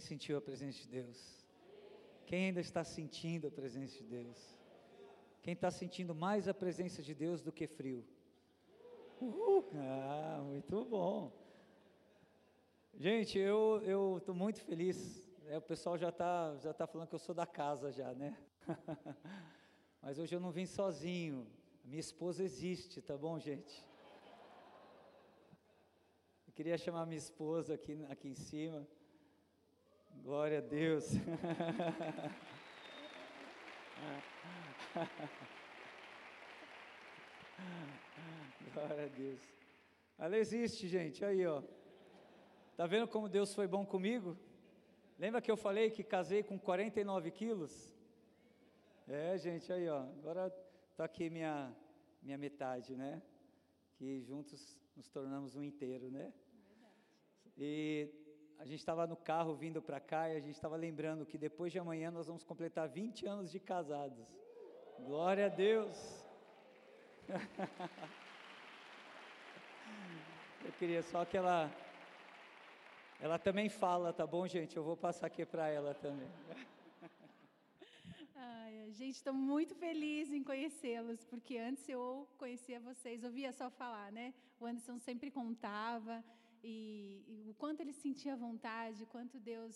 Quem sentiu a presença de Deus? Quem ainda está sentindo a presença de Deus? Quem está sentindo mais a presença de Deus do que frio? Uhul. Ah, muito bom. Gente, eu estou muito feliz. É, o pessoal já está já tá falando que eu sou da casa já, né? Mas hoje eu não vim sozinho. A minha esposa existe, tá bom, gente? Eu queria chamar minha esposa aqui, aqui em cima. Glória a Deus. Glória a Deus. Ela existe, gente. Aí, ó. Tá vendo como Deus foi bom comigo? Lembra que eu falei que casei com 49 quilos? É, gente, aí, ó. Agora tá aqui minha minha metade, né? Que juntos nos tornamos um inteiro, né? E a gente estava no carro vindo para cá e a gente estava lembrando que depois de amanhã nós vamos completar 20 anos de casados. Glória a Deus. Eu queria só que ela ela também fala, tá bom, gente? Eu vou passar aqui para ela também. Ai, gente, estou muito feliz em conhecê-los, porque antes eu conhecia vocês, ouvia só falar, né? O Anderson sempre contava o quanto ele sentia vontade, quanto Deus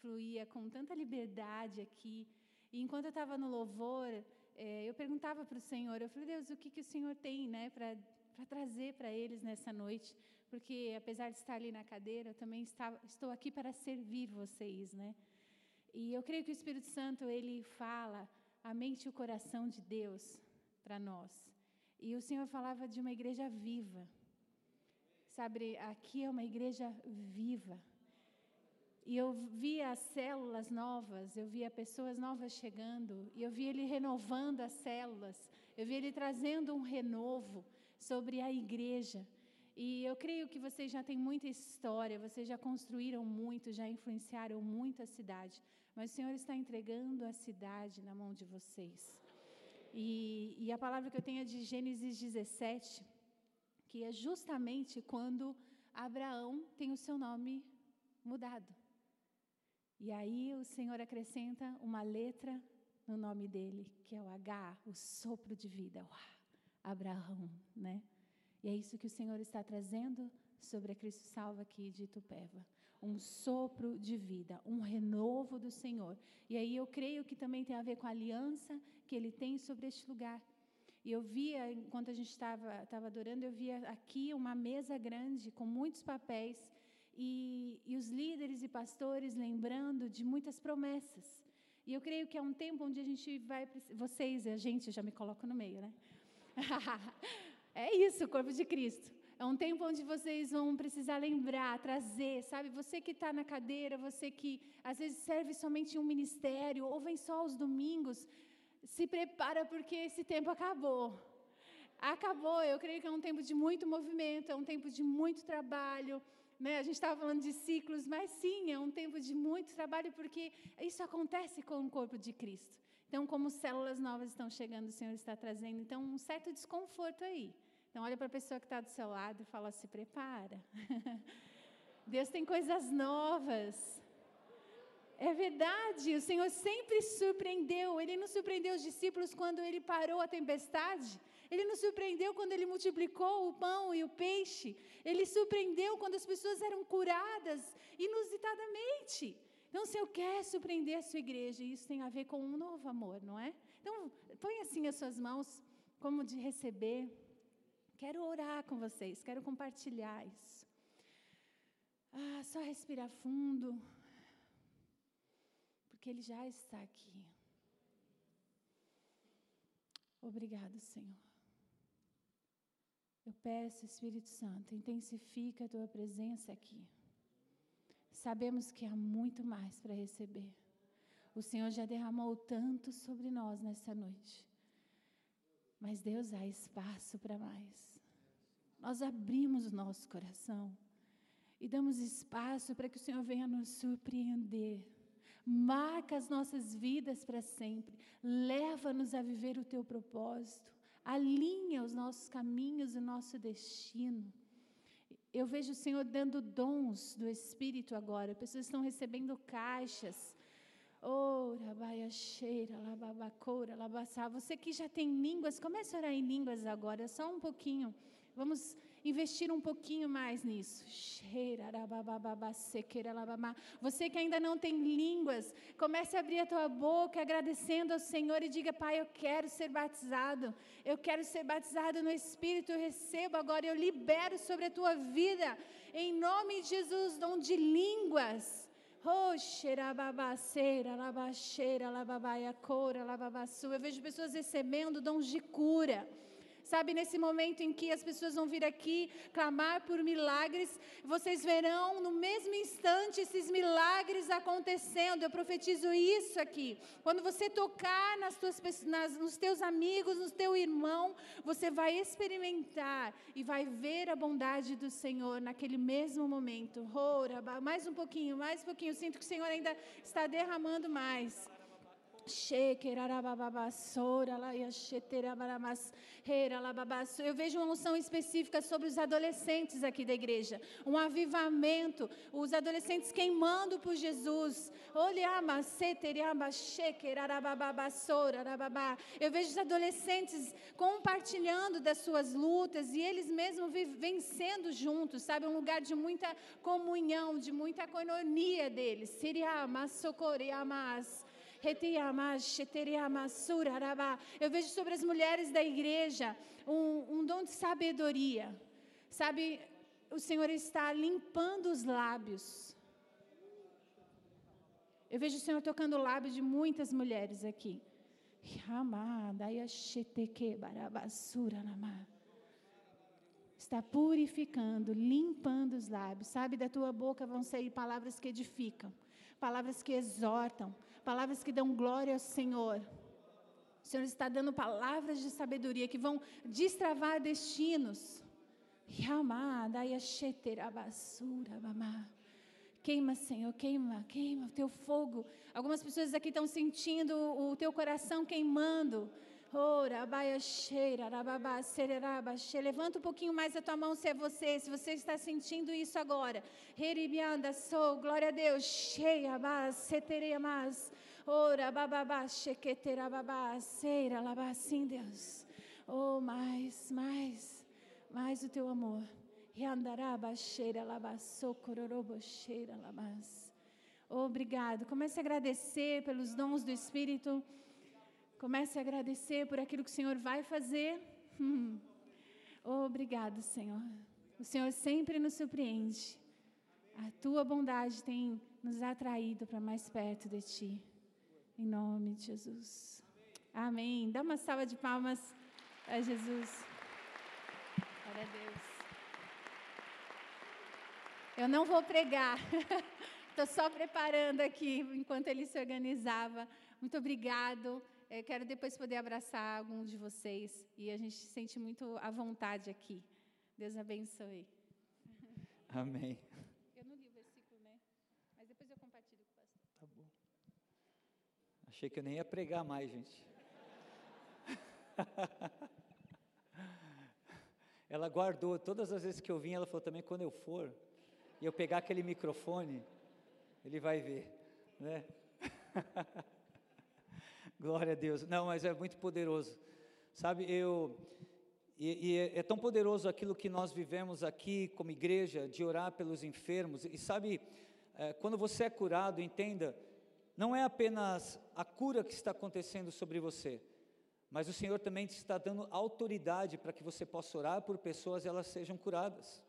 fluía com tanta liberdade aqui. E enquanto eu estava no louvor, é, eu perguntava para o Senhor, eu falei, Deus, o que, que o Senhor tem né, para trazer para eles nessa noite? Porque, apesar de estar ali na cadeira, eu também estava, estou aqui para servir vocês, né? E eu creio que o Espírito Santo, ele fala a mente e o coração de Deus para nós. E o Senhor falava de uma igreja viva. Sabe, aqui é uma igreja viva. E eu via células novas, eu via pessoas novas chegando, e eu via ele renovando as células, eu via ele trazendo um renovo sobre a igreja. E eu creio que vocês já têm muita história, vocês já construíram muito, já influenciaram muito a cidade, mas o Senhor está entregando a cidade na mão de vocês. E, e a palavra que eu tenho é de Gênesis 17, que é justamente quando Abraão tem o seu nome mudado. E aí o Senhor acrescenta uma letra no nome dele, que é o H, o sopro de vida, Abraão, né? E é isso que o Senhor está trazendo sobre a Cristo Salva aqui de Itupeva. Um sopro de vida, um renovo do Senhor. E aí eu creio que também tem a ver com a aliança que Ele tem sobre este lugar. E eu via, enquanto a gente estava adorando, eu via aqui uma mesa grande com muitos papéis e, e os líderes e pastores lembrando de muitas promessas. E eu creio que é um tempo onde a gente vai, vocês a gente, eu já me coloco no meio, né? é isso, o corpo de Cristo. É um tempo onde vocês vão precisar lembrar, trazer, sabe? Você que está na cadeira, você que às vezes serve somente um ministério, ou vem só aos domingos, se prepara porque esse tempo acabou. Acabou, eu creio que é um tempo de muito movimento, é um tempo de muito trabalho. Né? A gente estava falando de ciclos, mas sim, é um tempo de muito trabalho, porque isso acontece com o corpo de Cristo. Então, como células novas estão chegando, o Senhor está trazendo, então, um certo desconforto aí. Então, olha para a pessoa que está do seu lado e fala: se prepara. Deus tem coisas novas. É verdade, o Senhor sempre surpreendeu. Ele não surpreendeu os discípulos quando ele parou a tempestade. Ele nos surpreendeu quando ele multiplicou o pão e o peixe. Ele surpreendeu quando as pessoas eram curadas inusitadamente. Então, o Senhor quer surpreender a sua igreja, e isso tem a ver com um novo amor, não é? Então, põe assim as suas mãos, como de receber. Quero orar com vocês, quero compartilhar isso. Ah, só respirar fundo porque Ele já está aqui. Obrigado, Senhor. Eu peço, Espírito Santo, intensifica a tua presença aqui. Sabemos que há muito mais para receber. O Senhor já derramou tanto sobre nós nessa noite. Mas Deus há espaço para mais. Nós abrimos o nosso coração e damos espaço para que o Senhor venha nos surpreender marca as nossas vidas para sempre, leva-nos a viver o teu propósito, alinha os nossos caminhos o nosso destino. Eu vejo o Senhor dando dons do Espírito agora. Pessoas estão recebendo caixas. Oh, rabaia cheira, lababacora, labaçá. Você que já tem línguas, comece a orar em línguas agora, só um pouquinho. Vamos investir um pouquinho mais nisso. Você que ainda não tem línguas, comece a abrir a tua boca agradecendo ao Senhor e diga: Pai, eu quero ser batizado. Eu quero ser batizado no Espírito. Eu recebo agora, eu libero sobre a tua vida, em nome de Jesus, dom de línguas. Eu vejo pessoas recebendo dons de cura. Sabe, nesse momento em que as pessoas vão vir aqui clamar por milagres, vocês verão no mesmo instante esses milagres acontecendo. Eu profetizo isso aqui. Quando você tocar nas tuas, nas, nos teus amigos, no teu irmão, você vai experimentar e vai ver a bondade do Senhor naquele mesmo momento. Ora, mais um pouquinho, mais um pouquinho. Sinto que o Senhor ainda está derramando mais. Eu vejo uma unção específica sobre os adolescentes aqui da igreja. Um avivamento. Os adolescentes queimando por Jesus. Eu vejo os adolescentes compartilhando das suas lutas e eles mesmos vencendo juntos, sabe? Um lugar de muita comunhão, de muita coinonia deles. Siriama, socorriamas. Eu vejo sobre as mulheres da igreja um, um dom de sabedoria. Sabe, o Senhor está limpando os lábios. Eu vejo o Senhor tocando o lábio de muitas mulheres aqui. Está purificando, limpando os lábios. Sabe, da tua boca vão sair palavras que edificam, palavras que exortam, palavras que dão glória ao Senhor. O Senhor está dando palavras de sabedoria que vão destravar destinos. Queima, Senhor, queima, queima o teu fogo. Algumas pessoas aqui estão sentindo o teu coração queimando. Levanta um pouquinho mais a tua mão se é você, se você está sentindo isso agora. Sou, glória a Deus. Cheia, seteremas. Ora, bababá, chequetera, babá, seira, sim, Deus. Oh, mais, mais, mais o teu amor. Obrigado. Comece a agradecer pelos dons do Espírito. Comece a agradecer por aquilo que o Senhor vai fazer. Hum. Obrigado, Senhor. O Senhor sempre nos surpreende. A tua bondade tem nos atraído para mais perto de ti. Em nome de Jesus. Amém. Dá uma salva de palmas a Jesus. Glória a Deus. Eu não vou pregar. Estou só preparando aqui enquanto ele se organizava. Muito obrigado. Eu quero depois poder abraçar alguns de vocês e a gente se sente muito à vontade aqui. Deus abençoe. Amém. Eu não li o versículo, né? Mas depois eu compartilho com o pastor. Tá bom. Achei que eu nem ia pregar mais, gente. ela guardou todas as vezes que eu vim, ela falou também quando eu for e eu pegar aquele microfone, ele vai ver, né? Glória a Deus. Não, mas é muito poderoso. Sabe, eu. E, e é, é tão poderoso aquilo que nós vivemos aqui como igreja, de orar pelos enfermos. E sabe, é, quando você é curado, entenda, não é apenas a cura que está acontecendo sobre você, mas o Senhor também te está dando autoridade para que você possa orar por pessoas e elas sejam curadas.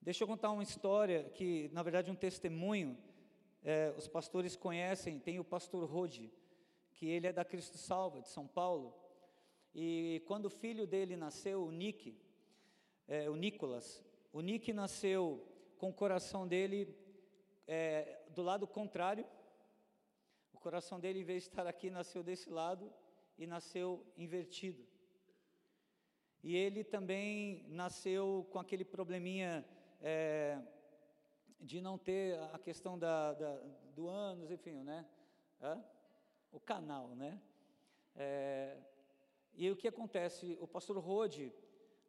Deixa eu contar uma história que, na verdade, um testemunho. É, os pastores conhecem, tem o pastor Rode que ele é da Cristo Salva, de São Paulo. E quando o filho dele nasceu, o Nick, é, o Nicolas, o Nick nasceu com o coração dele é, do lado contrário. O coração dele, em vez de estar aqui, nasceu desse lado e nasceu invertido. E ele também nasceu com aquele probleminha é, de não ter a questão da, da do ânus, enfim, né? O canal, né? É, e o que acontece? O pastor Rode,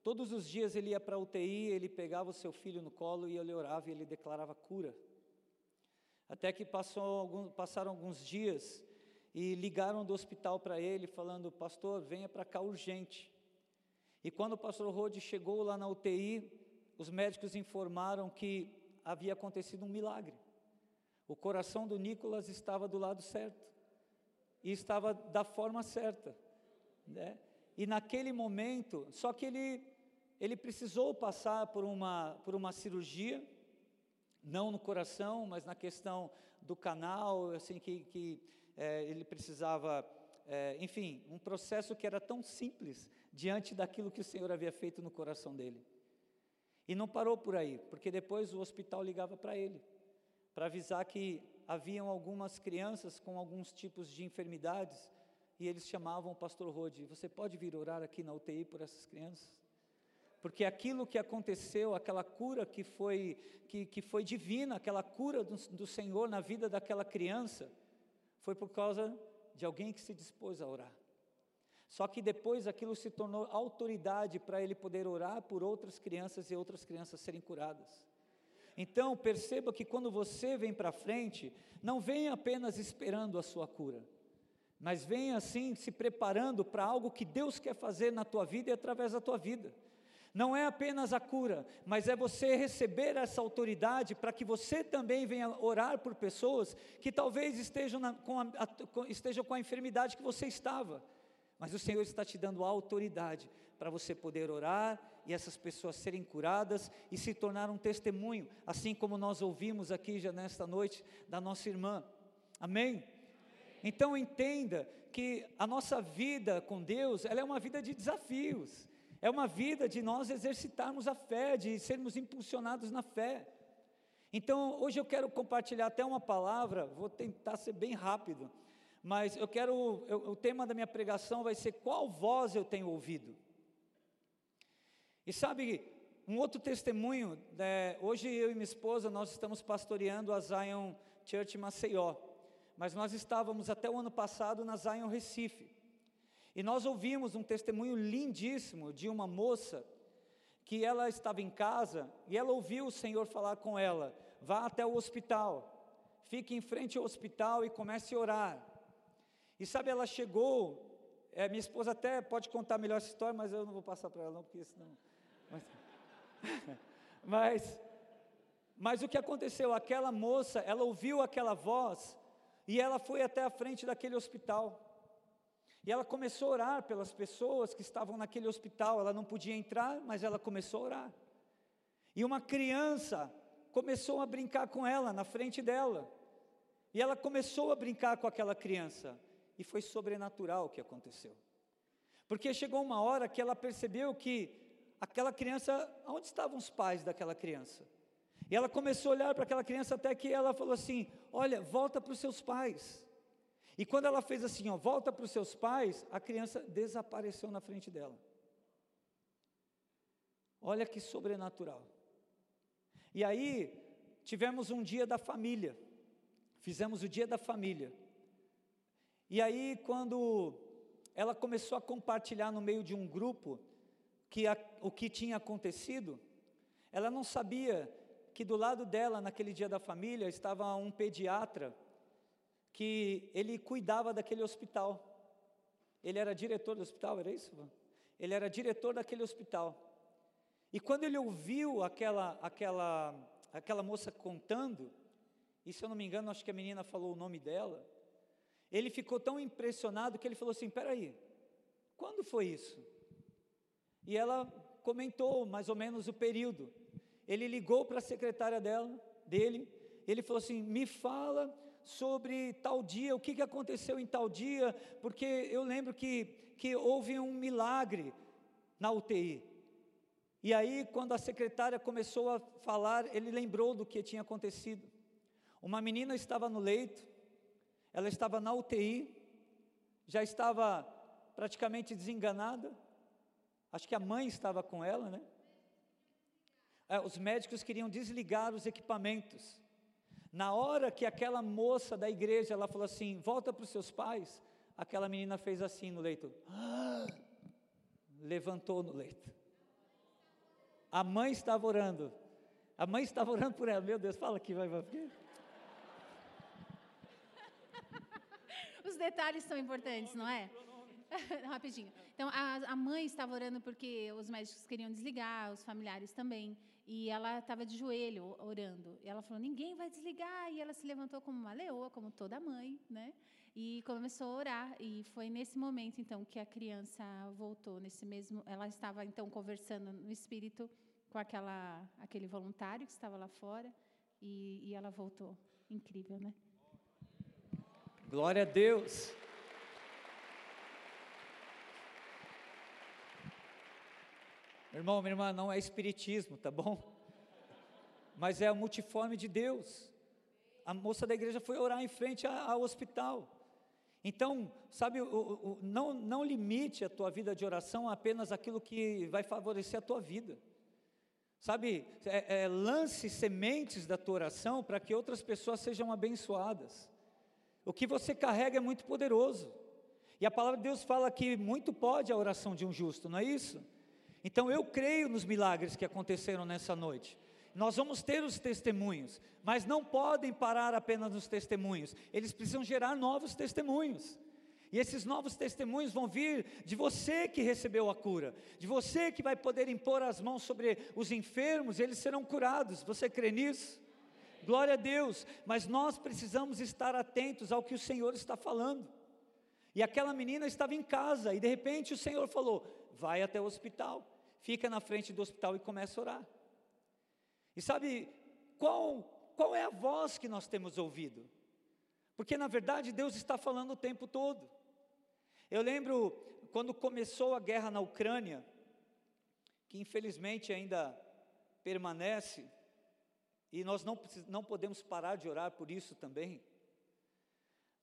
Todos os dias ele ia para a UTI, ele pegava o seu filho no colo e ele orava e ele declarava cura. Até que passou, passaram alguns dias e ligaram do hospital para ele, falando: Pastor, venha para cá urgente. E quando o pastor Rode chegou lá na UTI, os médicos informaram que havia acontecido um milagre. O coração do Nicolas estava do lado certo e estava da forma certa, né? E naquele momento, só que ele ele precisou passar por uma, por uma cirurgia, não no coração, mas na questão do canal, assim, que, que é, ele precisava, é, enfim, um processo que era tão simples diante daquilo que o Senhor havia feito no coração dele. E não parou por aí, porque depois o hospital ligava para ele, para avisar que haviam algumas crianças com alguns tipos de enfermidades, e eles chamavam o pastor Rode, você pode vir orar aqui na UTI por essas crianças? porque aquilo que aconteceu, aquela cura que foi, que, que foi divina, aquela cura do, do Senhor na vida daquela criança, foi por causa de alguém que se dispôs a orar. Só que depois aquilo se tornou autoridade para ele poder orar por outras crianças e outras crianças serem curadas. Então, perceba que quando você vem para frente, não vem apenas esperando a sua cura, mas vem assim se preparando para algo que Deus quer fazer na tua vida e através da tua vida. Não é apenas a cura, mas é você receber essa autoridade para que você também venha orar por pessoas que talvez estejam, na, com, a, estejam com a enfermidade que você estava, mas o Senhor está te dando autoridade para você poder orar e essas pessoas serem curadas e se tornar um testemunho, assim como nós ouvimos aqui já nesta noite da nossa irmã. Amém? Então entenda que a nossa vida com Deus, ela é uma vida de desafios. É uma vida de nós exercitarmos a fé, de sermos impulsionados na fé. Então, hoje eu quero compartilhar até uma palavra, vou tentar ser bem rápido, mas eu quero, eu, o tema da minha pregação vai ser qual voz eu tenho ouvido. E sabe, um outro testemunho, né, hoje eu e minha esposa, nós estamos pastoreando a Zion Church Maceió, mas nós estávamos até o ano passado na Zion Recife. E nós ouvimos um testemunho lindíssimo de uma moça que ela estava em casa e ela ouviu o Senhor falar com ela: vá até o hospital, fique em frente ao hospital e comece a orar. E sabe, ela chegou, é, minha esposa até pode contar melhor essa história, mas eu não vou passar para ela não, porque senão. Mas, mas, mas o que aconteceu? Aquela moça, ela ouviu aquela voz e ela foi até a frente daquele hospital. E ela começou a orar pelas pessoas que estavam naquele hospital. Ela não podia entrar, mas ela começou a orar. E uma criança começou a brincar com ela na frente dela. E ela começou a brincar com aquela criança. E foi sobrenatural o que aconteceu. Porque chegou uma hora que ela percebeu que aquela criança, onde estavam os pais daquela criança? E ela começou a olhar para aquela criança até que ela falou assim: Olha, volta para os seus pais. E quando ela fez assim, ó, volta para os seus pais, a criança desapareceu na frente dela. Olha que sobrenatural. E aí, tivemos um dia da família. Fizemos o dia da família. E aí, quando ela começou a compartilhar no meio de um grupo que a, o que tinha acontecido, ela não sabia que do lado dela, naquele dia da família, estava um pediatra que ele cuidava daquele hospital. Ele era diretor do hospital, era isso? Ele era diretor daquele hospital. E quando ele ouviu aquela, aquela, aquela moça contando, e se eu não me engano, acho que a menina falou o nome dela, ele ficou tão impressionado que ele falou assim: peraí, quando foi isso? E ela comentou mais ou menos o período. Ele ligou para a secretária dela, dele, ele falou assim: me fala sobre tal dia, o que, que aconteceu em tal dia, porque eu lembro que, que houve um milagre na UTI. E aí, quando a secretária começou a falar, ele lembrou do que tinha acontecido. Uma menina estava no leito, ela estava na UTI, já estava praticamente desenganada, acho que a mãe estava com ela, né? É, os médicos queriam desligar os equipamentos. Na hora que aquela moça da igreja, ela falou assim, volta para os seus pais, aquela menina fez assim no leito, levantou no leito. A mãe estava orando. A mãe estava orando por ela. Meu Deus, fala aqui, vai, vai. Os detalhes são importantes, não é? Rapidinho. Então, a, a, mãe estava orando porque os médicos queriam desligar, os familiares também. E ela estava de joelho orando. E ela falou: ninguém vai desligar. E ela se levantou como uma leoa, como toda mãe, né? E começou a orar. E foi nesse momento, então, que a criança voltou. Nesse mesmo, ela estava então conversando no espírito com aquela, aquele voluntário que estava lá fora. E, e ela voltou. Incrível, né? Glória a Deus. Meu irmão, minha irmã, não é espiritismo, tá bom? Mas é a multiforme de Deus. A moça da igreja foi orar em frente ao hospital. Então, sabe, não, não limite a tua vida de oração a apenas aquilo que vai favorecer a tua vida. Sabe, é, é, lance sementes da tua oração para que outras pessoas sejam abençoadas. O que você carrega é muito poderoso. E a palavra de Deus fala que muito pode a oração de um justo, não é isso? Então eu creio nos milagres que aconteceram nessa noite. Nós vamos ter os testemunhos, mas não podem parar apenas nos testemunhos, eles precisam gerar novos testemunhos. E esses novos testemunhos vão vir de você que recebeu a cura, de você que vai poder impor as mãos sobre os enfermos, eles serão curados. Você crê nisso? Glória a Deus, mas nós precisamos estar atentos ao que o Senhor está falando. E aquela menina estava em casa, e de repente o Senhor falou: vai até o hospital fica na frente do hospital e começa a orar. E sabe qual, qual é a voz que nós temos ouvido? Porque na verdade Deus está falando o tempo todo. Eu lembro quando começou a guerra na Ucrânia, que infelizmente ainda permanece, e nós não, não podemos parar de orar por isso também.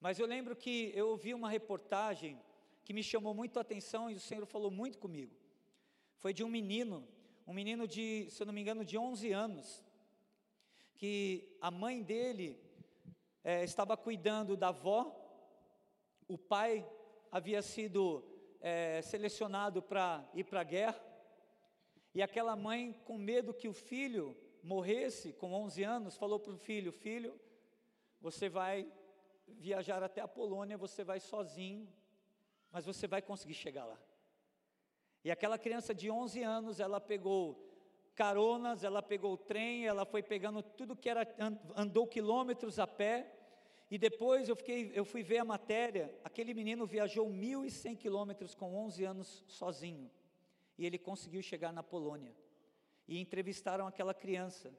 Mas eu lembro que eu ouvi uma reportagem que me chamou muito a atenção e o Senhor falou muito comigo. Foi de um menino, um menino de, se eu não me engano, de 11 anos, que a mãe dele é, estava cuidando da avó, o pai havia sido é, selecionado para ir para a guerra, e aquela mãe, com medo que o filho morresse com 11 anos, falou para o filho: Filho, você vai viajar até a Polônia, você vai sozinho, mas você vai conseguir chegar lá. E aquela criança de 11 anos, ela pegou caronas, ela pegou trem, ela foi pegando tudo que era, andou quilômetros a pé, e depois eu, fiquei, eu fui ver a matéria, aquele menino viajou 1.100 quilômetros com 11 anos sozinho, e ele conseguiu chegar na Polônia, e entrevistaram aquela criança,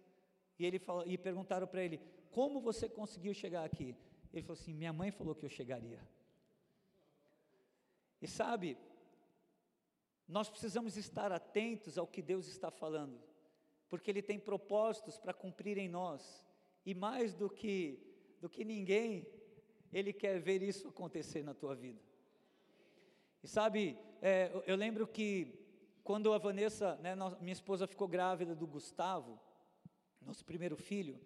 e, ele falou, e perguntaram para ele, como você conseguiu chegar aqui? Ele falou assim, minha mãe falou que eu chegaria, e sabe, nós precisamos estar atentos ao que Deus está falando, porque Ele tem propósitos para cumprir em nós, e mais do que, do que ninguém, Ele quer ver isso acontecer na tua vida. E sabe, é, eu lembro que quando a Vanessa, né, minha esposa ficou grávida do Gustavo, nosso primeiro filho,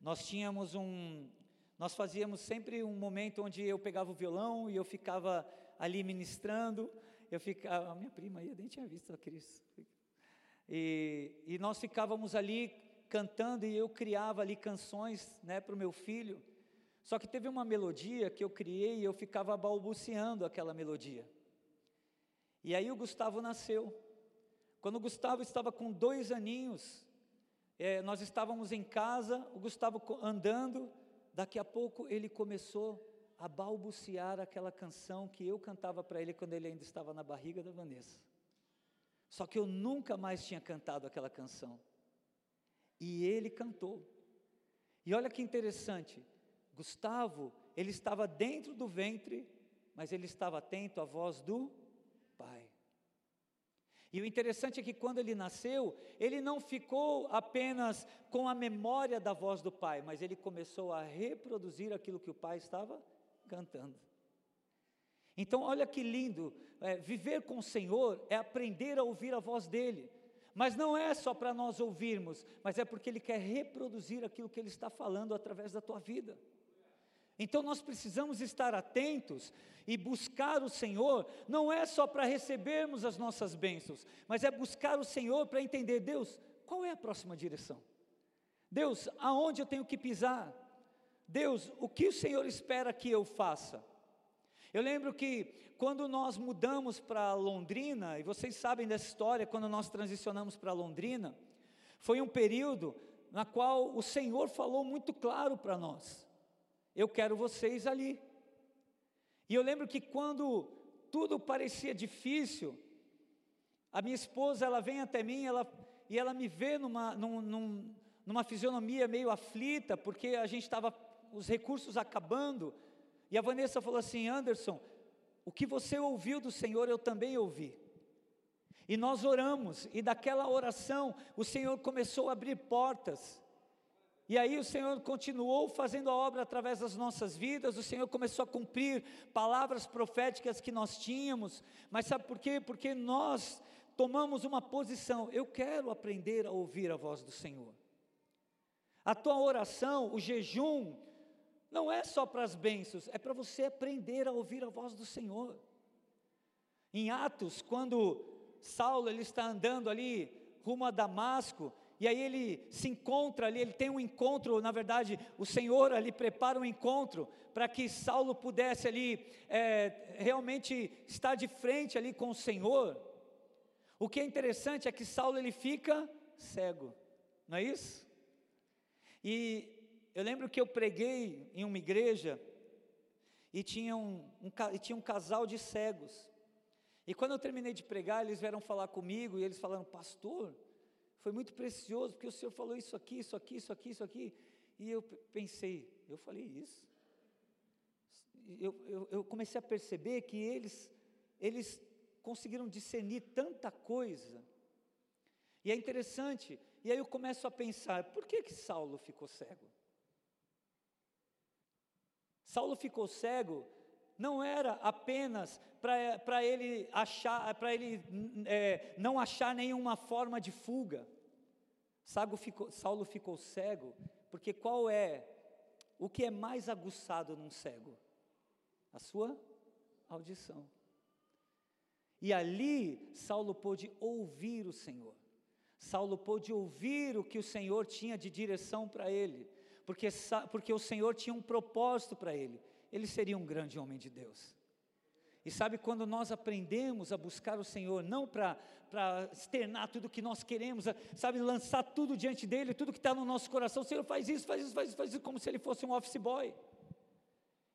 nós tínhamos um, nós fazíamos sempre um momento onde eu pegava o violão e eu ficava ali ministrando, eu ficava, a minha prima aí, eu nem tinha visto a Cris. E, e nós ficávamos ali cantando e eu criava ali canções né, para o meu filho. Só que teve uma melodia que eu criei e eu ficava balbuciando aquela melodia. E aí o Gustavo nasceu. Quando o Gustavo estava com dois aninhos, é, nós estávamos em casa, o Gustavo andando, daqui a pouco ele começou a balbuciar aquela canção que eu cantava para ele quando ele ainda estava na barriga da Vanessa. Só que eu nunca mais tinha cantado aquela canção. E ele cantou. E olha que interessante, Gustavo, ele estava dentro do ventre, mas ele estava atento à voz do Pai. E o interessante é que quando ele nasceu, ele não ficou apenas com a memória da voz do Pai, mas ele começou a reproduzir aquilo que o Pai estava cantando. Então, olha que lindo, é, viver com o Senhor é aprender a ouvir a voz dEle, mas não é só para nós ouvirmos, mas é porque Ele quer reproduzir aquilo que Ele está falando através da tua vida. Então nós precisamos estar atentos e buscar o Senhor, não é só para recebermos as nossas bênçãos, mas é buscar o Senhor para entender, Deus, qual é a próxima direção? Deus, aonde eu tenho que pisar? Deus, o que o Senhor espera que eu faça? Eu lembro que quando nós mudamos para Londrina, e vocês sabem dessa história, quando nós transicionamos para Londrina, foi um período na qual o Senhor falou muito claro para nós eu quero vocês ali. E eu lembro que quando tudo parecia difícil, a minha esposa, ela vem até mim, ela, e ela me vê numa, num, num, numa fisionomia meio aflita, porque a gente estava, os recursos acabando, e a Vanessa falou assim, Anderson, o que você ouviu do Senhor, eu também ouvi. E nós oramos, e daquela oração, o Senhor começou a abrir portas, e aí o Senhor continuou fazendo a obra através das nossas vidas, o Senhor começou a cumprir palavras proféticas que nós tínhamos, mas sabe por quê? Porque nós tomamos uma posição, eu quero aprender a ouvir a voz do Senhor. A tua oração, o jejum, não é só para as bênçãos, é para você aprender a ouvir a voz do Senhor. Em Atos, quando Saulo ele está andando ali rumo a Damasco, e aí ele se encontra ali, ele tem um encontro, na verdade, o Senhor ali prepara um encontro para que Saulo pudesse ali é, realmente estar de frente ali com o Senhor. O que é interessante é que Saulo ele fica cego, não é isso? E eu lembro que eu preguei em uma igreja e tinha um, um, e tinha um casal de cegos. E quando eu terminei de pregar, eles vieram falar comigo e eles falaram, pastor, foi muito precioso, porque o Senhor falou isso aqui, isso aqui, isso aqui, isso aqui. E eu pensei, eu falei isso. Eu, eu, eu comecei a perceber que eles, eles conseguiram discernir tanta coisa. E é interessante, e aí eu começo a pensar, por que que Saulo ficou cego? Saulo ficou cego não era apenas para ele achar, para ele é, não achar nenhuma forma de fuga. Ficou, Saulo ficou cego, porque qual é o que é mais aguçado num cego? A sua audição. E ali Saulo pôde ouvir o Senhor. Saulo pôde ouvir o que o Senhor tinha de direção para ele, porque, porque o Senhor tinha um propósito para ele. Ele seria um grande homem de Deus. E sabe quando nós aprendemos a buscar o Senhor, não para externar tudo que nós queremos, sabe, lançar tudo diante dEle, tudo que está no nosso coração, Senhor faz isso, faz isso, faz isso, faz isso, como se Ele fosse um office boy.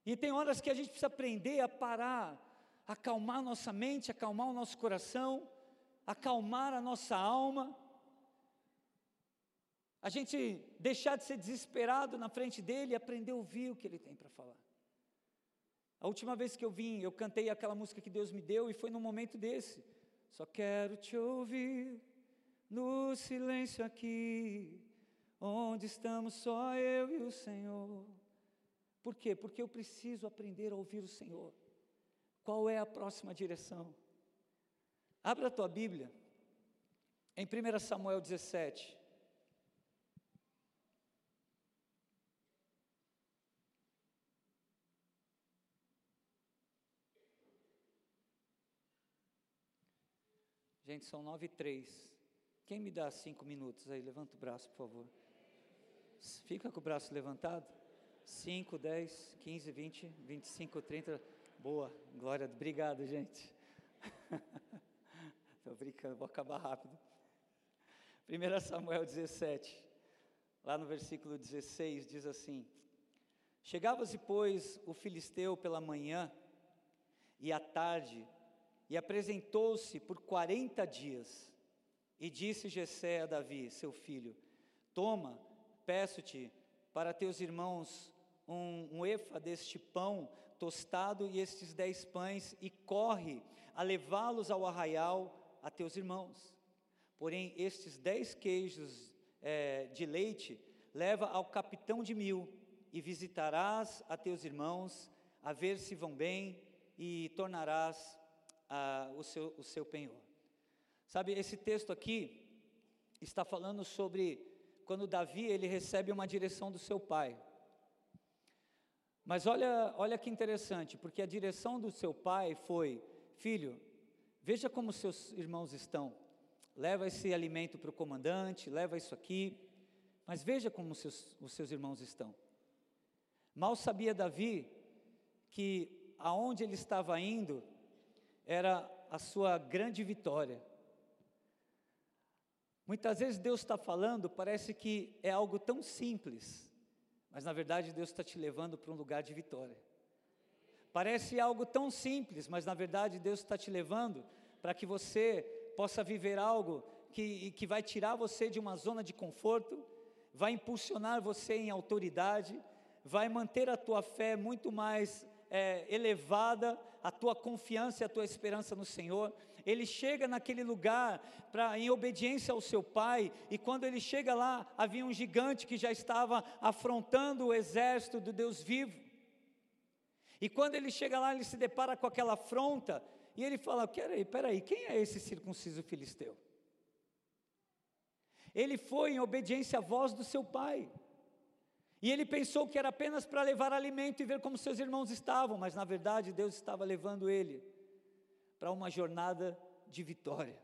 E tem horas que a gente precisa aprender a parar, acalmar nossa mente, acalmar o nosso coração, acalmar a nossa alma, a gente deixar de ser desesperado na frente dEle e aprender a ouvir o que Ele tem para falar. A última vez que eu vim, eu cantei aquela música que Deus me deu e foi num momento desse. Só quero te ouvir no silêncio aqui, onde estamos só eu e o Senhor. Por quê? Porque eu preciso aprender a ouvir o Senhor. Qual é a próxima direção? Abra a tua Bíblia, em 1 Samuel 17. Gente, são nove e três. Quem me dá cinco minutos aí? Levanta o braço, por favor. Fica com o braço levantado. Cinco, dez, quinze, vinte, vinte e cinco, trinta. Boa, glória, obrigado, gente. Estou brincando, vou acabar rápido. 1 Samuel 17, lá no versículo 16, diz assim: Chegava-se, pois, o filisteu pela manhã, e à tarde e apresentou-se por quarenta dias. E disse Jessé a Davi, seu filho: Toma, peço-te, para teus irmãos um, um efa deste pão tostado e estes dez pães, e corre a levá-los ao arraial a teus irmãos. Porém, estes dez queijos é, de leite leva ao capitão de mil, e visitarás a teus irmãos, a ver se vão bem, e tornarás o, seu, o seu penhor. Sabe, esse texto aqui está falando sobre quando Davi ele recebe uma direção do seu pai. Mas olha, olha que interessante, porque a direção do seu pai foi: filho, veja como seus irmãos estão. Leva esse alimento para o comandante, leva isso aqui, mas veja como seus, os seus irmãos estão. Mal sabia Davi que aonde ele estava indo era a sua grande vitória. Muitas vezes Deus está falando, parece que é algo tão simples, mas na verdade Deus está te levando para um lugar de vitória. Parece algo tão simples, mas na verdade Deus está te levando para que você possa viver algo que, que vai tirar você de uma zona de conforto, vai impulsionar você em autoridade, vai manter a tua fé muito mais é, elevada, a tua confiança e a tua esperança no Senhor. Ele chega naquele lugar pra, em obediência ao seu pai, e quando ele chega lá, havia um gigante que já estava afrontando o exército do Deus vivo. E quando ele chega lá, ele se depara com aquela afronta, e ele fala: Peraí, peraí, quem é esse circunciso filisteu? Ele foi em obediência à voz do seu pai. E ele pensou que era apenas para levar alimento e ver como seus irmãos estavam, mas na verdade Deus estava levando ele para uma jornada de vitória.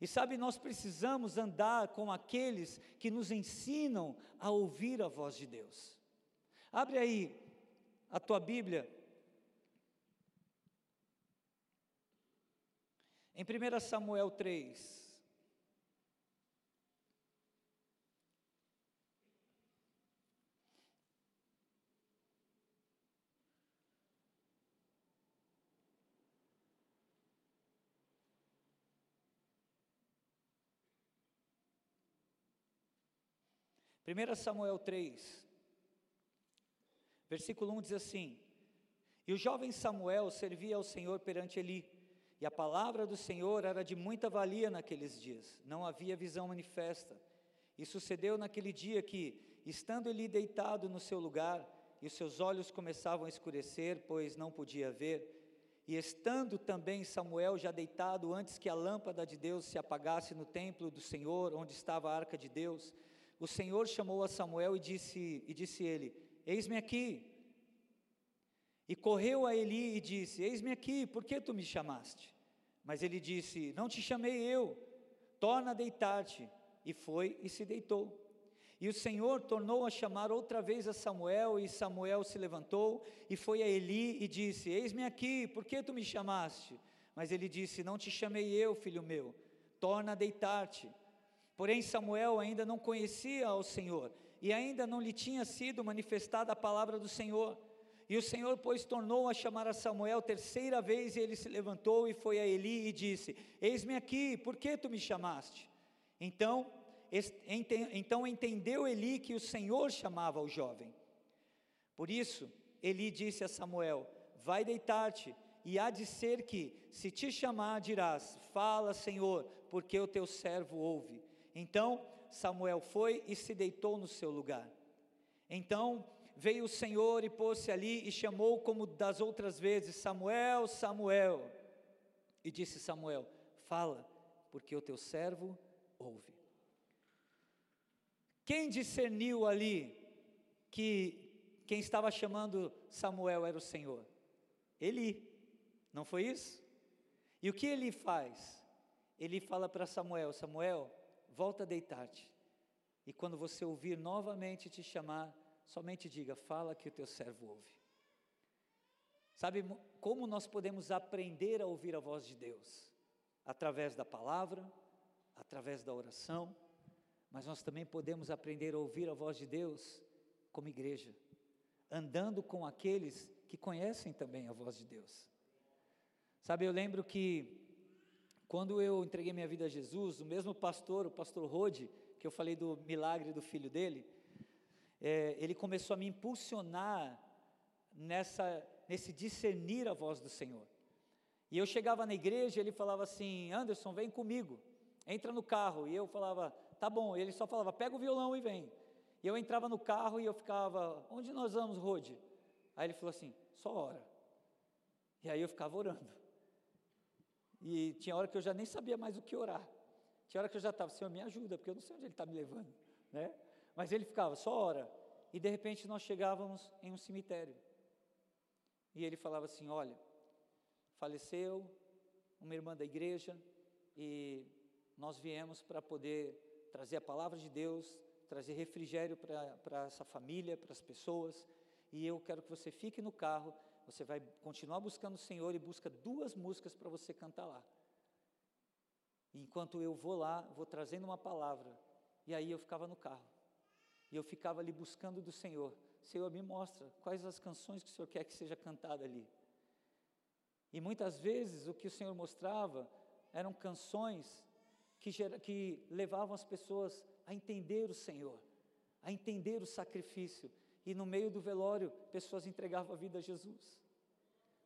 E sabe, nós precisamos andar com aqueles que nos ensinam a ouvir a voz de Deus. Abre aí a tua Bíblia. Em 1 Samuel 3. 1 Samuel 3, versículo 1 diz assim: E o jovem Samuel servia ao Senhor perante Eli, e a palavra do Senhor era de muita valia naqueles dias, não havia visão manifesta. E sucedeu naquele dia que, estando Eli deitado no seu lugar, e os seus olhos começavam a escurecer, pois não podia ver, e estando também Samuel já deitado antes que a lâmpada de Deus se apagasse no templo do Senhor, onde estava a arca de Deus, o Senhor chamou a Samuel e disse, e disse ele: Eis-me aqui. E correu a Eli e disse: Eis-me aqui, por que tu me chamaste? Mas ele disse: Não te chamei eu, torna a deitar-te. E foi e se deitou. E o Senhor tornou a chamar outra vez a Samuel, e Samuel se levantou e foi a Eli e disse: Eis-me aqui, por que tu me chamaste? Mas ele disse: Não te chamei eu, filho meu, torna a deitar-te. Porém, Samuel ainda não conhecia ao Senhor e ainda não lhe tinha sido manifestada a palavra do Senhor. E o Senhor, pois, tornou a chamar a Samuel terceira vez, e ele se levantou e foi a Eli e disse: Eis-me aqui, por que tu me chamaste? Então, então entendeu Eli que o Senhor chamava o jovem. Por isso, Eli disse a Samuel: Vai deitar-te, e há de ser que, se te chamar, dirás: Fala, Senhor, porque o teu servo ouve. Então Samuel foi e se deitou no seu lugar. Então veio o Senhor e pôs-se ali e chamou como das outras vezes: Samuel, Samuel. E disse Samuel: Fala, porque o teu servo ouve. Quem discerniu ali que quem estava chamando Samuel era o Senhor? Eli, não foi isso? E o que ele faz? Ele fala para Samuel: Samuel, volta a deitar-te. E quando você ouvir novamente te chamar, somente diga: Fala que o teu servo ouve. Sabe como nós podemos aprender a ouvir a voz de Deus? Através da palavra, através da oração, mas nós também podemos aprender a ouvir a voz de Deus como igreja, andando com aqueles que conhecem também a voz de Deus. Sabe, eu lembro que quando eu entreguei minha vida a Jesus, o mesmo pastor, o pastor Rode, que eu falei do milagre do filho dele, é, ele começou a me impulsionar nessa, nesse discernir a voz do Senhor. E eu chegava na igreja, ele falava assim: Anderson, vem comigo, entra no carro. E eu falava: tá bom. E ele só falava: pega o violão e vem. E eu entrava no carro e eu ficava: onde nós vamos, Rode? Aí ele falou assim: só ora. E aí eu ficava orando. E tinha hora que eu já nem sabia mais o que orar. Tinha hora que eu já estava, Senhor, me ajuda, porque eu não sei onde Ele está me levando. Né? Mas ele ficava, só ora. e de repente nós chegávamos em um cemitério. E ele falava assim: Olha, faleceu uma irmã da igreja e nós viemos para poder trazer a palavra de Deus, trazer refrigério para essa família, para as pessoas. E eu quero que você fique no carro, você vai continuar buscando o Senhor e busca duas músicas para você cantar lá. Enquanto eu vou lá, vou trazendo uma palavra. E aí eu ficava no carro. E eu ficava ali buscando do Senhor. Senhor, me mostra quais as canções que o Senhor quer que seja cantada ali. E muitas vezes o que o Senhor mostrava eram canções que, que levavam as pessoas a entender o Senhor, a entender o sacrifício. E no meio do velório, pessoas entregavam a vida a Jesus.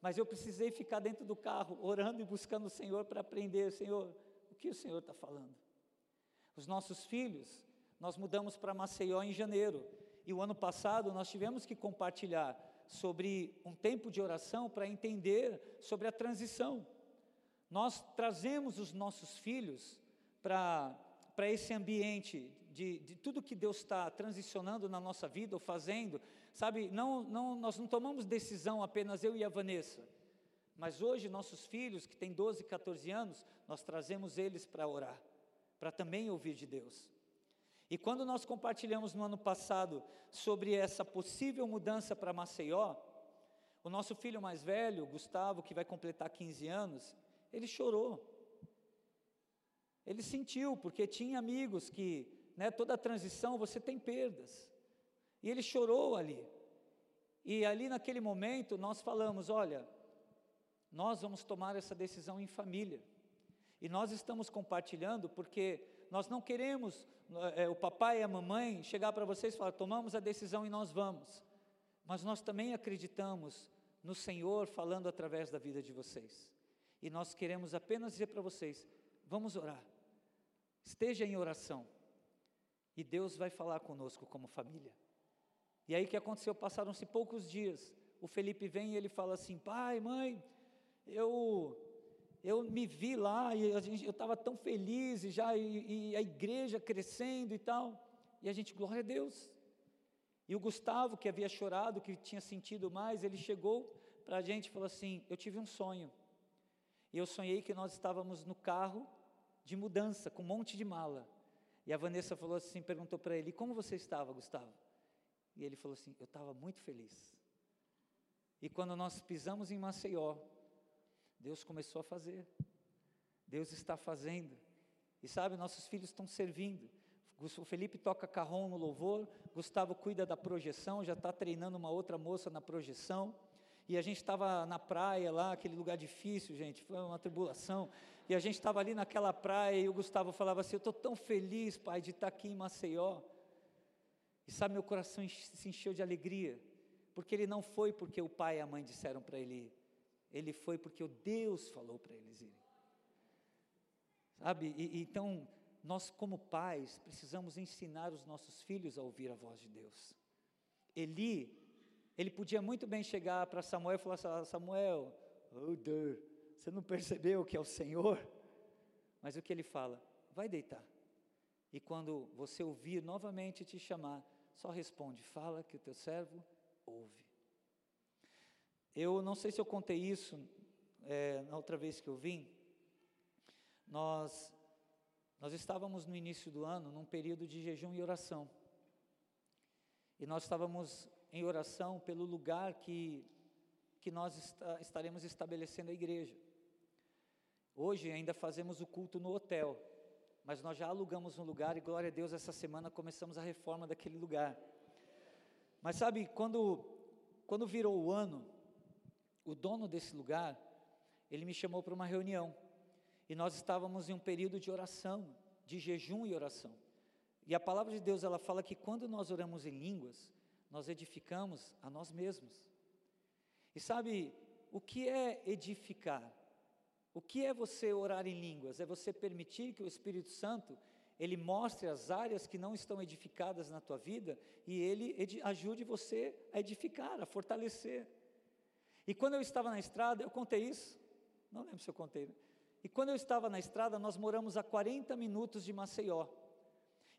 Mas eu precisei ficar dentro do carro, orando e buscando o Senhor para aprender: Senhor, o que o Senhor está falando? Os nossos filhos, nós mudamos para Maceió em janeiro. E o ano passado nós tivemos que compartilhar sobre um tempo de oração para entender sobre a transição. Nós trazemos os nossos filhos para esse ambiente de, de tudo que Deus está transicionando na nossa vida ou fazendo, sabe? Não, não, nós não tomamos decisão apenas eu e a Vanessa, mas hoje nossos filhos que têm 12, 14 anos, nós trazemos eles para orar, para também ouvir de Deus. E quando nós compartilhamos no ano passado sobre essa possível mudança para Maceió, o nosso filho mais velho, Gustavo, que vai completar 15 anos, ele chorou. Ele sentiu, porque tinha amigos que, né, toda transição você tem perdas. E ele chorou ali. E ali naquele momento nós falamos: olha, nós vamos tomar essa decisão em família. E nós estamos compartilhando porque nós não queremos é, o papai e a mamãe chegar para vocês e falar: tomamos a decisão e nós vamos. Mas nós também acreditamos no Senhor falando através da vida de vocês. E nós queremos apenas dizer para vocês: vamos orar. Esteja em oração. E Deus vai falar conosco como família. E aí o que aconteceu? Passaram-se poucos dias. O Felipe vem e ele fala assim: pai, mãe, eu eu me vi lá e gente, eu estava tão feliz e já e, e a igreja crescendo e tal. E a gente, glória a Deus. E o Gustavo, que havia chorado, que tinha sentido mais, ele chegou para a gente e falou assim: Eu tive um sonho. E eu sonhei que nós estávamos no carro de mudança, com um monte de mala. E a Vanessa falou assim, perguntou para ele: Como você estava, Gustavo? E ele falou assim: Eu estava muito feliz. E quando nós pisamos em Maceió, Deus começou a fazer. Deus está fazendo. E sabe, nossos filhos estão servindo. O Felipe toca carrom no louvor, Gustavo cuida da projeção, já está treinando uma outra moça na projeção. E a gente estava na praia lá, aquele lugar difícil, gente, foi uma tribulação. E a gente estava ali naquela praia e o Gustavo falava assim: Eu estou tão feliz, pai, de estar aqui em Maceió. E sabe, meu coração se encheu de alegria, porque ele não foi porque o pai e a mãe disseram para ele ir, ele foi porque o Deus falou para eles irem. Sabe? E, então, nós como pais precisamos ensinar os nossos filhos a ouvir a voz de Deus. Eli, ele podia muito bem chegar para Samuel e falar assim, Samuel, oh você não percebeu que é o Senhor? Mas o que ele fala? Vai deitar. E quando você ouvir novamente te chamar, só responde, fala que o teu servo ouve. Eu não sei se eu contei isso é, na outra vez que eu vim. Nós, nós estávamos no início do ano num período de jejum e oração. E nós estávamos em oração pelo lugar que, que nós estaremos estabelecendo a igreja. Hoje ainda fazemos o culto no hotel, mas nós já alugamos um lugar e glória a Deus, essa semana começamos a reforma daquele lugar. Mas sabe, quando, quando virou o ano, o dono desse lugar, ele me chamou para uma reunião. E nós estávamos em um período de oração, de jejum e oração. E a palavra de Deus, ela fala que quando nós oramos em línguas, nós edificamos a nós mesmos. E sabe, o que é edificar? O que é você orar em línguas? É você permitir que o Espírito Santo ele mostre as áreas que não estão edificadas na tua vida e ele ajude você a edificar, a fortalecer. E quando eu estava na estrada, eu contei isso, não lembro se eu contei. Né? E quando eu estava na estrada, nós moramos a 40 minutos de Maceió.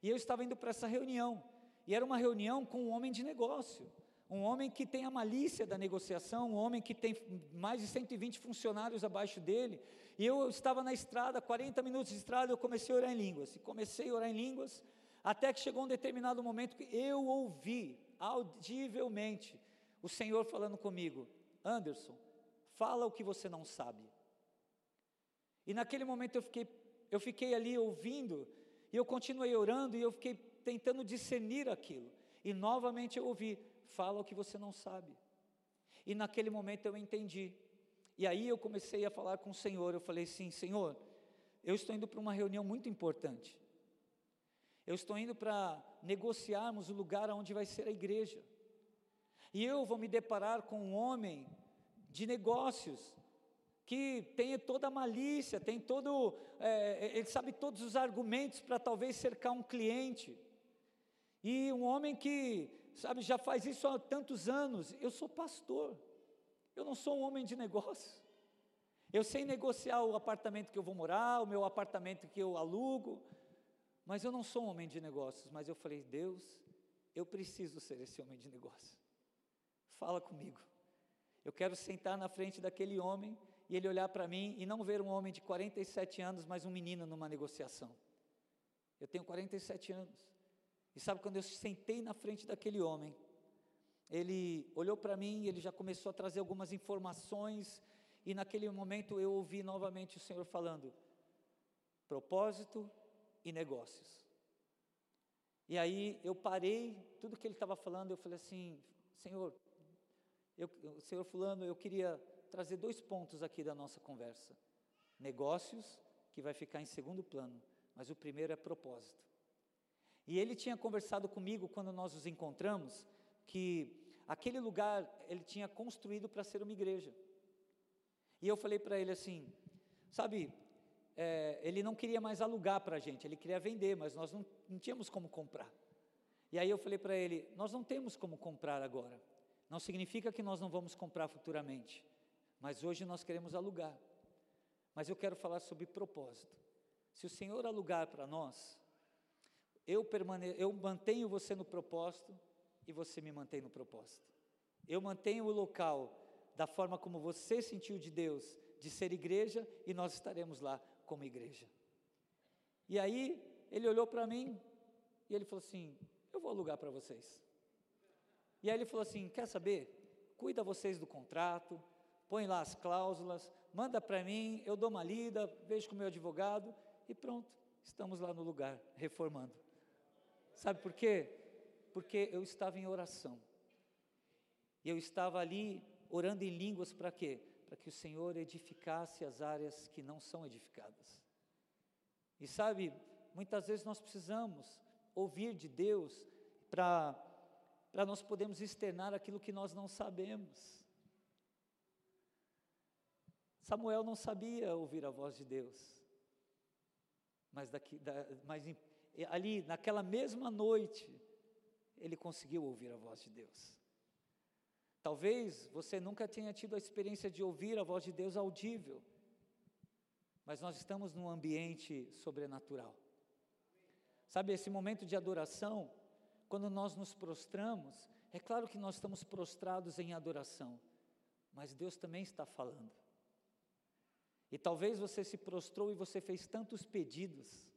E eu estava indo para essa reunião. E era uma reunião com um homem de negócio, um homem que tem a malícia da negociação, um homem que tem mais de 120 funcionários abaixo dele, e eu estava na estrada, 40 minutos de estrada, eu comecei a orar em línguas, e comecei a orar em línguas, até que chegou um determinado momento que eu ouvi audivelmente o Senhor falando comigo: Anderson, fala o que você não sabe. E naquele momento eu fiquei, eu fiquei ali ouvindo, e eu continuei orando, e eu fiquei tentando discernir aquilo. E novamente eu ouvi: fala o que você não sabe. E naquele momento eu entendi. E aí eu comecei a falar com o Senhor. Eu falei: sim, Senhor, eu estou indo para uma reunião muito importante. Eu estou indo para negociarmos o lugar onde vai ser a igreja. E eu vou me deparar com um homem de negócios que tem toda a malícia, tem todo, é, ele sabe todos os argumentos para talvez cercar um cliente. E um homem que, sabe, já faz isso há tantos anos. Eu sou pastor, eu não sou um homem de negócio. Eu sei negociar o apartamento que eu vou morar, o meu apartamento que eu alugo, mas eu não sou um homem de negócios. Mas eu falei, Deus, eu preciso ser esse homem de negócio. Fala comigo. Eu quero sentar na frente daquele homem e ele olhar para mim e não ver um homem de 47 anos, mas um menino numa negociação. Eu tenho 47 anos. E sabe quando eu sentei na frente daquele homem, ele olhou para mim ele já começou a trazer algumas informações, e naquele momento eu ouvi novamente o Senhor falando: propósito e negócios. E aí eu parei, tudo que ele estava falando, eu falei assim: Senhor, eu, Senhor Fulano, eu queria trazer dois pontos aqui da nossa conversa: negócios, que vai ficar em segundo plano, mas o primeiro é propósito. E ele tinha conversado comigo quando nós nos encontramos que aquele lugar ele tinha construído para ser uma igreja. E eu falei para ele assim, sabe, é, ele não queria mais alugar para a gente, ele queria vender, mas nós não, não tínhamos como comprar. E aí eu falei para ele, nós não temos como comprar agora. Não significa que nós não vamos comprar futuramente, mas hoje nós queremos alugar. Mas eu quero falar sobre propósito. Se o Senhor alugar para nós, eu, permane eu mantenho você no propósito e você me mantém no propósito. Eu mantenho o local da forma como você sentiu de Deus, de ser igreja, e nós estaremos lá como igreja. E aí ele olhou para mim e ele falou assim: Eu vou alugar para vocês. E aí ele falou assim: Quer saber? Cuida vocês do contrato, põe lá as cláusulas, manda para mim, eu dou uma lida, vejo com o meu advogado e pronto, estamos lá no lugar, reformando. Sabe por quê? Porque eu estava em oração. E eu estava ali orando em línguas para quê? Para que o Senhor edificasse as áreas que não são edificadas. E sabe, muitas vezes nós precisamos ouvir de Deus para para nós podermos externar aquilo que nós não sabemos. Samuel não sabia ouvir a voz de Deus, mas, daqui, da, mas ali, naquela mesma noite, ele conseguiu ouvir a voz de Deus. Talvez você nunca tenha tido a experiência de ouvir a voz de Deus audível, mas nós estamos num ambiente sobrenatural. Sabe, esse momento de adoração, quando nós nos prostramos, é claro que nós estamos prostrados em adoração, mas Deus também está falando. E talvez você se prostrou e você fez tantos pedidos,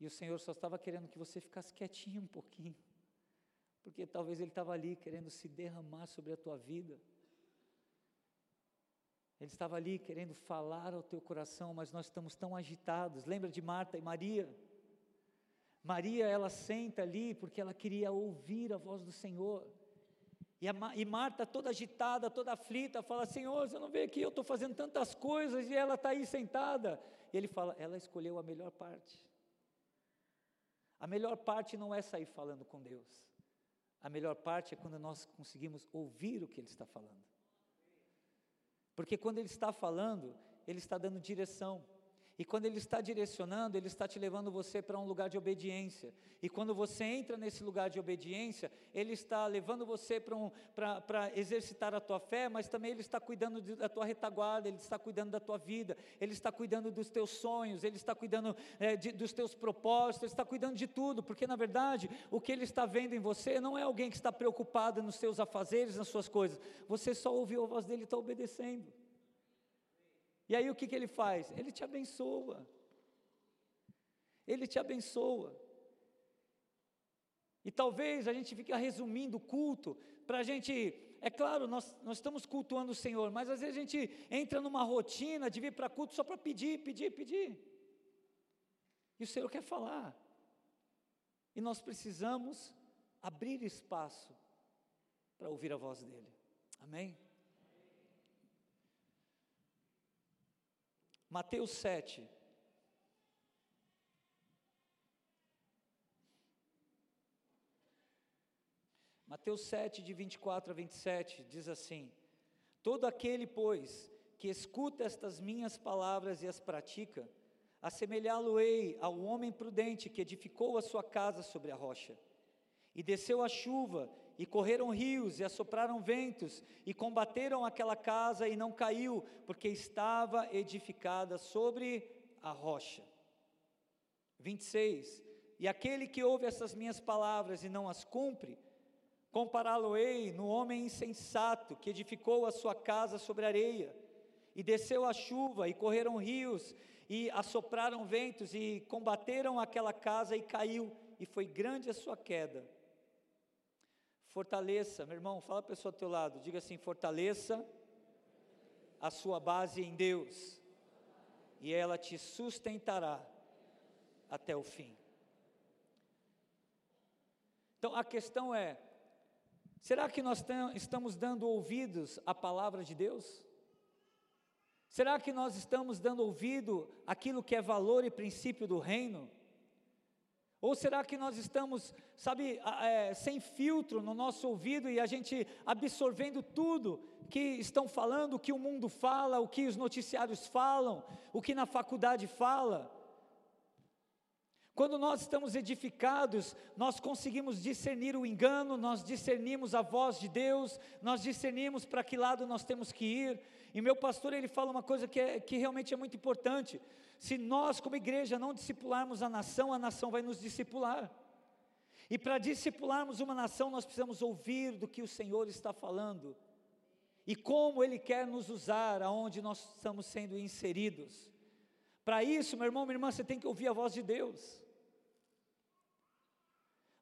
e o Senhor só estava querendo que você ficasse quietinho um pouquinho, porque talvez Ele estava ali querendo se derramar sobre a tua vida. Ele estava ali querendo falar ao teu coração, mas nós estamos tão agitados. Lembra de Marta e Maria? Maria, ela senta ali porque ela queria ouvir a voz do Senhor. E, a, e Marta, toda agitada, toda aflita, fala: Senhor, você não vê aqui, eu estou fazendo tantas coisas e ela está aí sentada. E ele fala: Ela escolheu a melhor parte. A melhor parte não é sair falando com Deus. A melhor parte é quando nós conseguimos ouvir o que Ele está falando. Porque quando Ele está falando, Ele está dando direção. E quando Ele está direcionando, Ele está te levando você para um lugar de obediência. E quando você entra nesse lugar de obediência, Ele está levando você para um, exercitar a tua fé, mas também Ele está cuidando da tua retaguarda, Ele está cuidando da tua vida, Ele está cuidando dos teus sonhos, Ele está cuidando é, de, dos teus propósitos, Ele está cuidando de tudo, porque na verdade o que Ele está vendo em você não é alguém que está preocupado nos seus afazeres, nas suas coisas. Você só ouviu a voz dele e está obedecendo. E aí o que, que ele faz? Ele te abençoa. Ele te abençoa. E talvez a gente fique resumindo o culto para a gente. É claro, nós, nós estamos cultuando o Senhor, mas às vezes a gente entra numa rotina de vir para culto só para pedir, pedir, pedir. E o Senhor quer falar. E nós precisamos abrir espaço para ouvir a voz dEle. Amém? Mateus 7. Mateus 7, de 24 a 27, diz assim: Todo aquele, pois, que escuta estas minhas palavras e as pratica, assemelhá-lo-ei ao homem prudente que edificou a sua casa sobre a rocha. E desceu a chuva, e correram rios, e assopraram ventos, e combateram aquela casa, e não caiu, porque estava edificada sobre a rocha. 26. E aquele que ouve essas minhas palavras e não as cumpre, compará-lo-ei no homem insensato que edificou a sua casa sobre areia, e desceu a chuva, e correram rios, e assopraram ventos, e combateram aquela casa, e caiu, e foi grande a sua queda. Fortaleça, meu irmão, fala a pessoa ao teu lado, diga assim: fortaleça a sua base em Deus, e ela te sustentará até o fim. Então a questão é: será que nós estamos dando ouvidos à palavra de Deus? Será que nós estamos dando ouvido àquilo que é valor e princípio do reino? Ou será que nós estamos, sabe, é, sem filtro no nosso ouvido e a gente absorvendo tudo que estão falando, o que o mundo fala, o que os noticiários falam, o que na faculdade fala? Quando nós estamos edificados, nós conseguimos discernir o engano, nós discernimos a voz de Deus, nós discernimos para que lado nós temos que ir. E meu pastor ele fala uma coisa que, é, que realmente é muito importante. Se nós, como igreja, não discipularmos a nação, a nação vai nos discipular. E para discipularmos uma nação, nós precisamos ouvir do que o Senhor está falando e como Ele quer nos usar aonde nós estamos sendo inseridos. Para isso, meu irmão, minha irmã, você tem que ouvir a voz de Deus.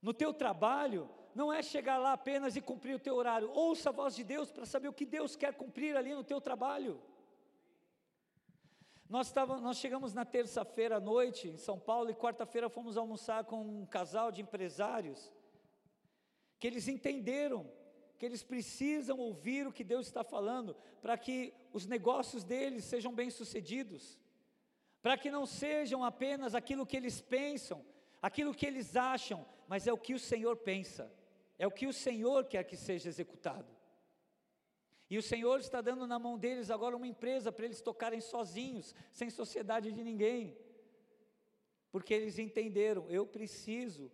No teu trabalho, não é chegar lá apenas e cumprir o teu horário. Ouça a voz de Deus para saber o que Deus quer cumprir ali no teu trabalho. Nós, tava, nós chegamos na terça-feira à noite em São Paulo e quarta-feira fomos almoçar com um casal de empresários que eles entenderam que eles precisam ouvir o que Deus está falando para que os negócios deles sejam bem-sucedidos, para que não sejam apenas aquilo que eles pensam, aquilo que eles acham, mas é o que o Senhor pensa, é o que o Senhor quer que seja executado. E o Senhor está dando na mão deles agora uma empresa para eles tocarem sozinhos, sem sociedade de ninguém. Porque eles entenderam, eu preciso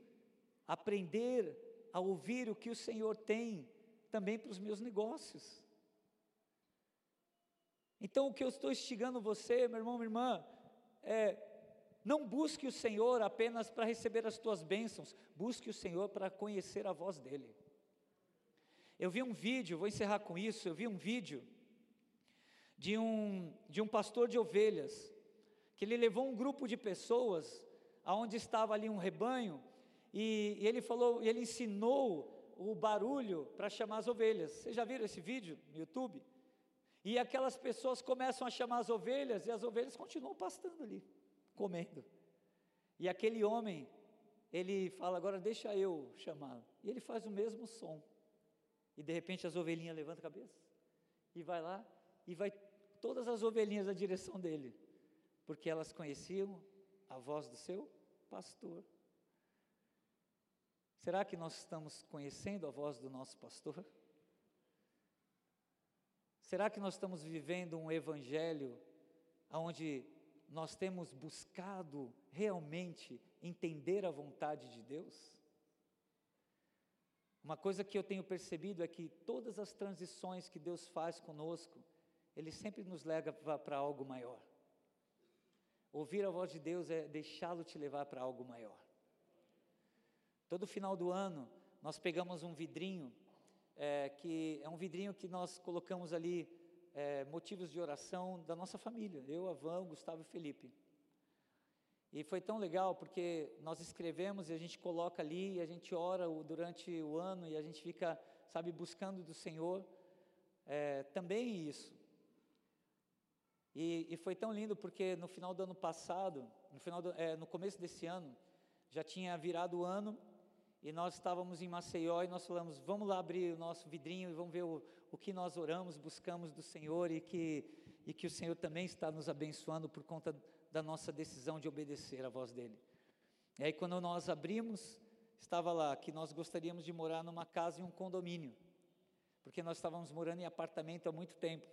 aprender a ouvir o que o Senhor tem também para os meus negócios. Então, o que eu estou instigando você, meu irmão, minha irmã, é não busque o Senhor apenas para receber as tuas bênçãos, busque o Senhor para conhecer a voz dEle. Eu vi um vídeo, vou encerrar com isso. Eu vi um vídeo de um, de um pastor de ovelhas, que ele levou um grupo de pessoas aonde estava ali um rebanho, e, e ele falou, ele ensinou o barulho para chamar as ovelhas. Vocês já viram esse vídeo no YouTube? E aquelas pessoas começam a chamar as ovelhas e as ovelhas continuam pastando ali, comendo. E aquele homem, ele fala: agora deixa eu chamá-lo. E ele faz o mesmo som. E de repente as ovelhinhas levantam a cabeça e vai lá e vai todas as ovelhinhas na direção dele, porque elas conheciam a voz do seu pastor. Será que nós estamos conhecendo a voz do nosso pastor? Será que nós estamos vivendo um evangelho onde nós temos buscado realmente entender a vontade de Deus? Uma coisa que eu tenho percebido é que todas as transições que Deus faz conosco, Ele sempre nos leva para algo maior. Ouvir a voz de Deus é deixá-lo te levar para algo maior. Todo final do ano, nós pegamos um vidrinho, é, que é um vidrinho que nós colocamos ali é, motivos de oração da nossa família, eu, a Van, o Gustavo e o Felipe. E foi tão legal porque nós escrevemos e a gente coloca ali, e a gente ora durante o ano e a gente fica, sabe, buscando do Senhor é, também isso. E, e, foi tão lindo porque no final do ano passado, no, final do, é, no começo desse ano, já tinha virado o ano e nós estávamos em Maceió e nós falamos, vamos lá abrir o nosso vidrinho e vamos ver o, o que nós oramos, buscamos do Senhor e que, e que o Senhor também está nos abençoando por conta da nossa decisão de obedecer à voz dele. E aí, quando nós abrimos, estava lá que nós gostaríamos de morar numa casa em um condomínio, porque nós estávamos morando em apartamento há muito tempo.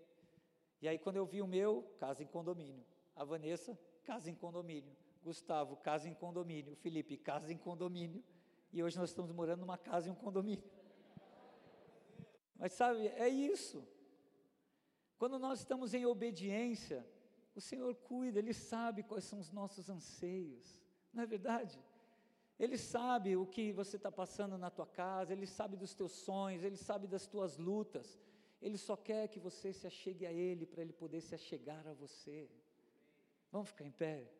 E aí, quando eu vi o meu, casa em condomínio. A Vanessa, casa em condomínio. Gustavo, casa em condomínio. Felipe, casa em condomínio. E hoje nós estamos morando numa casa em um condomínio. Mas sabe, é isso. Quando nós estamos em obediência, o Senhor cuida, Ele sabe quais são os nossos anseios, não é verdade? Ele sabe o que você está passando na tua casa, Ele sabe dos teus sonhos, Ele sabe das tuas lutas, Ele só quer que você se achegue a Ele para Ele poder se achegar a você. Vamos ficar em pé?